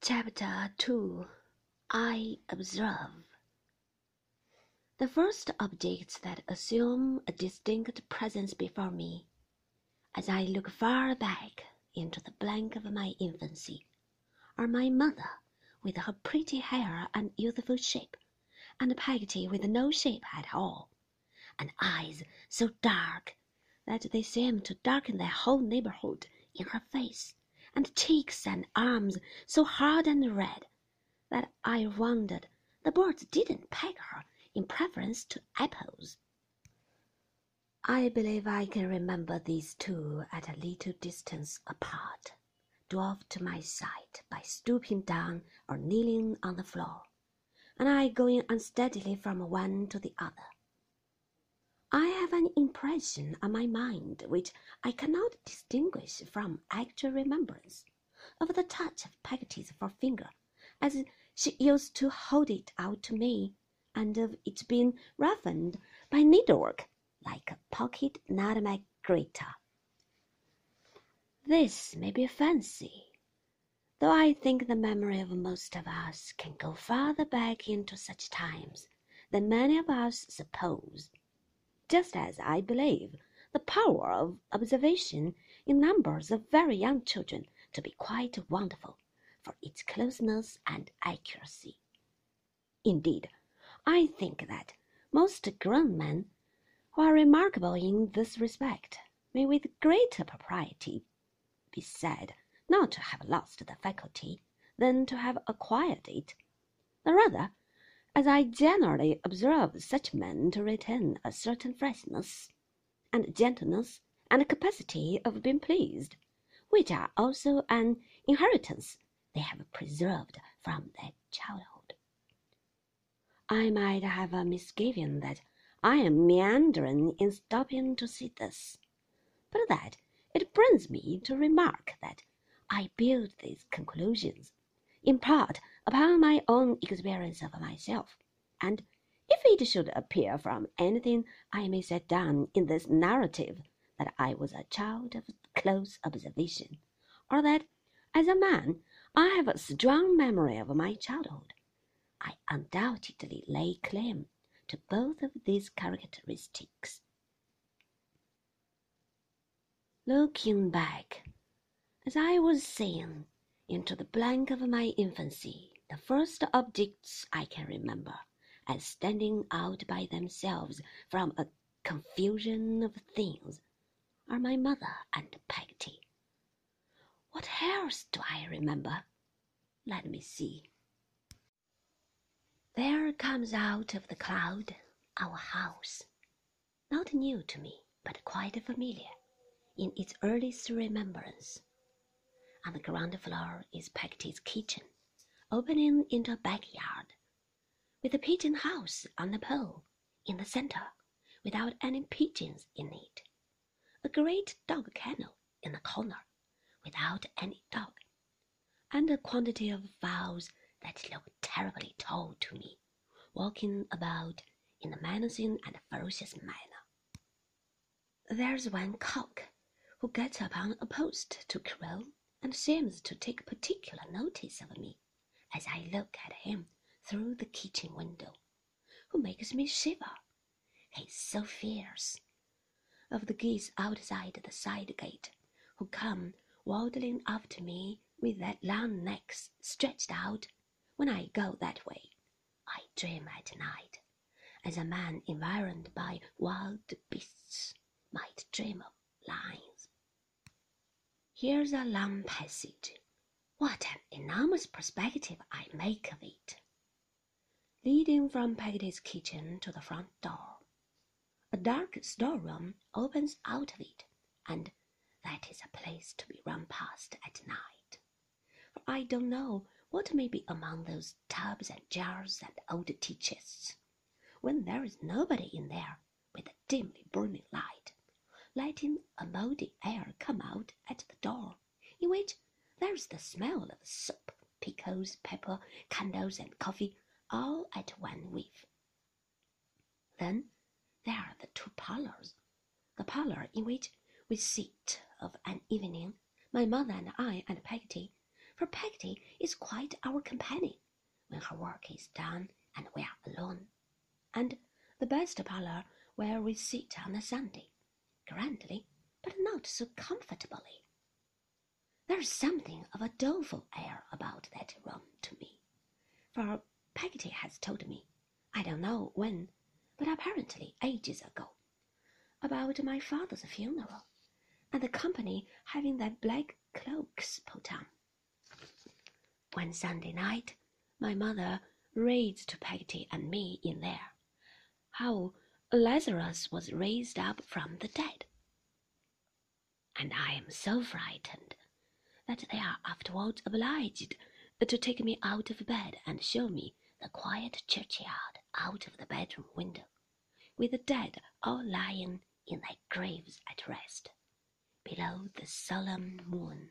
Chapter 2 I Observe. The first objects that assume a distinct presence before me, as I look far back into the blank of my infancy, are my mother with her pretty hair and youthful shape, and Peggotty with no shape at all, and eyes so dark that they seem to darken the whole neighbourhood in her face and cheeks and arms so hard and red that I wondered the birds didn't peg her in preference to apples. I believe I can remember these two at a little distance apart, dwarfed to my sight by stooping down or kneeling on the floor, and I going unsteadily from one to the other. I have an impression on my mind which I cannot distinguish from actual remembrance of the touch of Peggotty's forefinger as she used to hold it out to me, and of its being roughened by needlework like a pocket nutmeg grater. This may be fancy, though I think the memory of most of us can go farther back into such times than many of us suppose just as I believe the power of observation in numbers of very young children to be quite wonderful for its closeness and accuracy. Indeed, I think that most grown men who are remarkable in this respect may with greater propriety be said not to have lost the faculty than to have acquired it, the rather as I generally observe such men to retain a certain freshness, and gentleness, and capacity of being pleased, which are also an inheritance they have preserved from their childhood. I might have a misgiving that I am meandering in stopping to see this, but that it brings me to remark that I build these conclusions in part upon my own experience of myself, and if it should appear from anything I may set down in this narrative that I was a child of close observation, or that as a man I have a strong memory of my childhood, I undoubtedly lay claim to both of these characteristics. Looking back, as I was saying, into the blank of my infancy the first objects I can remember as standing out by themselves from a confusion of things are my mother and Peggotty. What else do I remember? Let me see. There comes out of the cloud our house, not new to me, but quite familiar in its earliest remembrance. On the ground floor is Peggotty's kitchen, opening into a backyard, with a pigeon house on a pole in the center, without any pigeons in it, a great dog kennel in the corner, without any dog, and a quantity of fowls that look terribly tall to me, walking about in a menacing and ferocious manner. There's one cock who gets upon a post to crow and seems to take particular notice of me as I look at him through the kitchen window, who makes me shiver. He's so fierce. Of the geese outside the side gate, who come waddling after me with their long necks stretched out when I go that way, I dream at night, as a man environed by wild beasts might dream of lions. Here's a long passage. What an enormous perspective I make of it! Leading from Peggotty's kitchen to the front door, a dark storeroom opens out of it, and that is a place to be run past at night. For I don't know what may be among those tubs and jars and old tea chests, when there is nobody in there with a dimly burning light letting a mouldy air come out at the door, in which there is the smell of soap, pickles, pepper, candles, and coffee, all at one whiff. Then there are the two parlors, the parlor in which we sit of an evening, my mother and I and Peggotty, for Peggotty is quite our companion when her work is done and we are alone, and the best parlour where we sit on a Sunday, grandly, but not so comfortably. There's something of a doleful air about that room to me, for Peggotty has told me, I don't know when, but apparently ages ago, about my father's funeral, and the company having their black cloaks put on. One Sunday night, my mother reads to Peggotty and me in there how Lazarus was raised up from the dead. And I am so frightened that they are afterwards obliged to take me out of bed and show me the quiet churchyard out of the bedroom window, with the dead all lying in their graves at rest, below the solemn moon.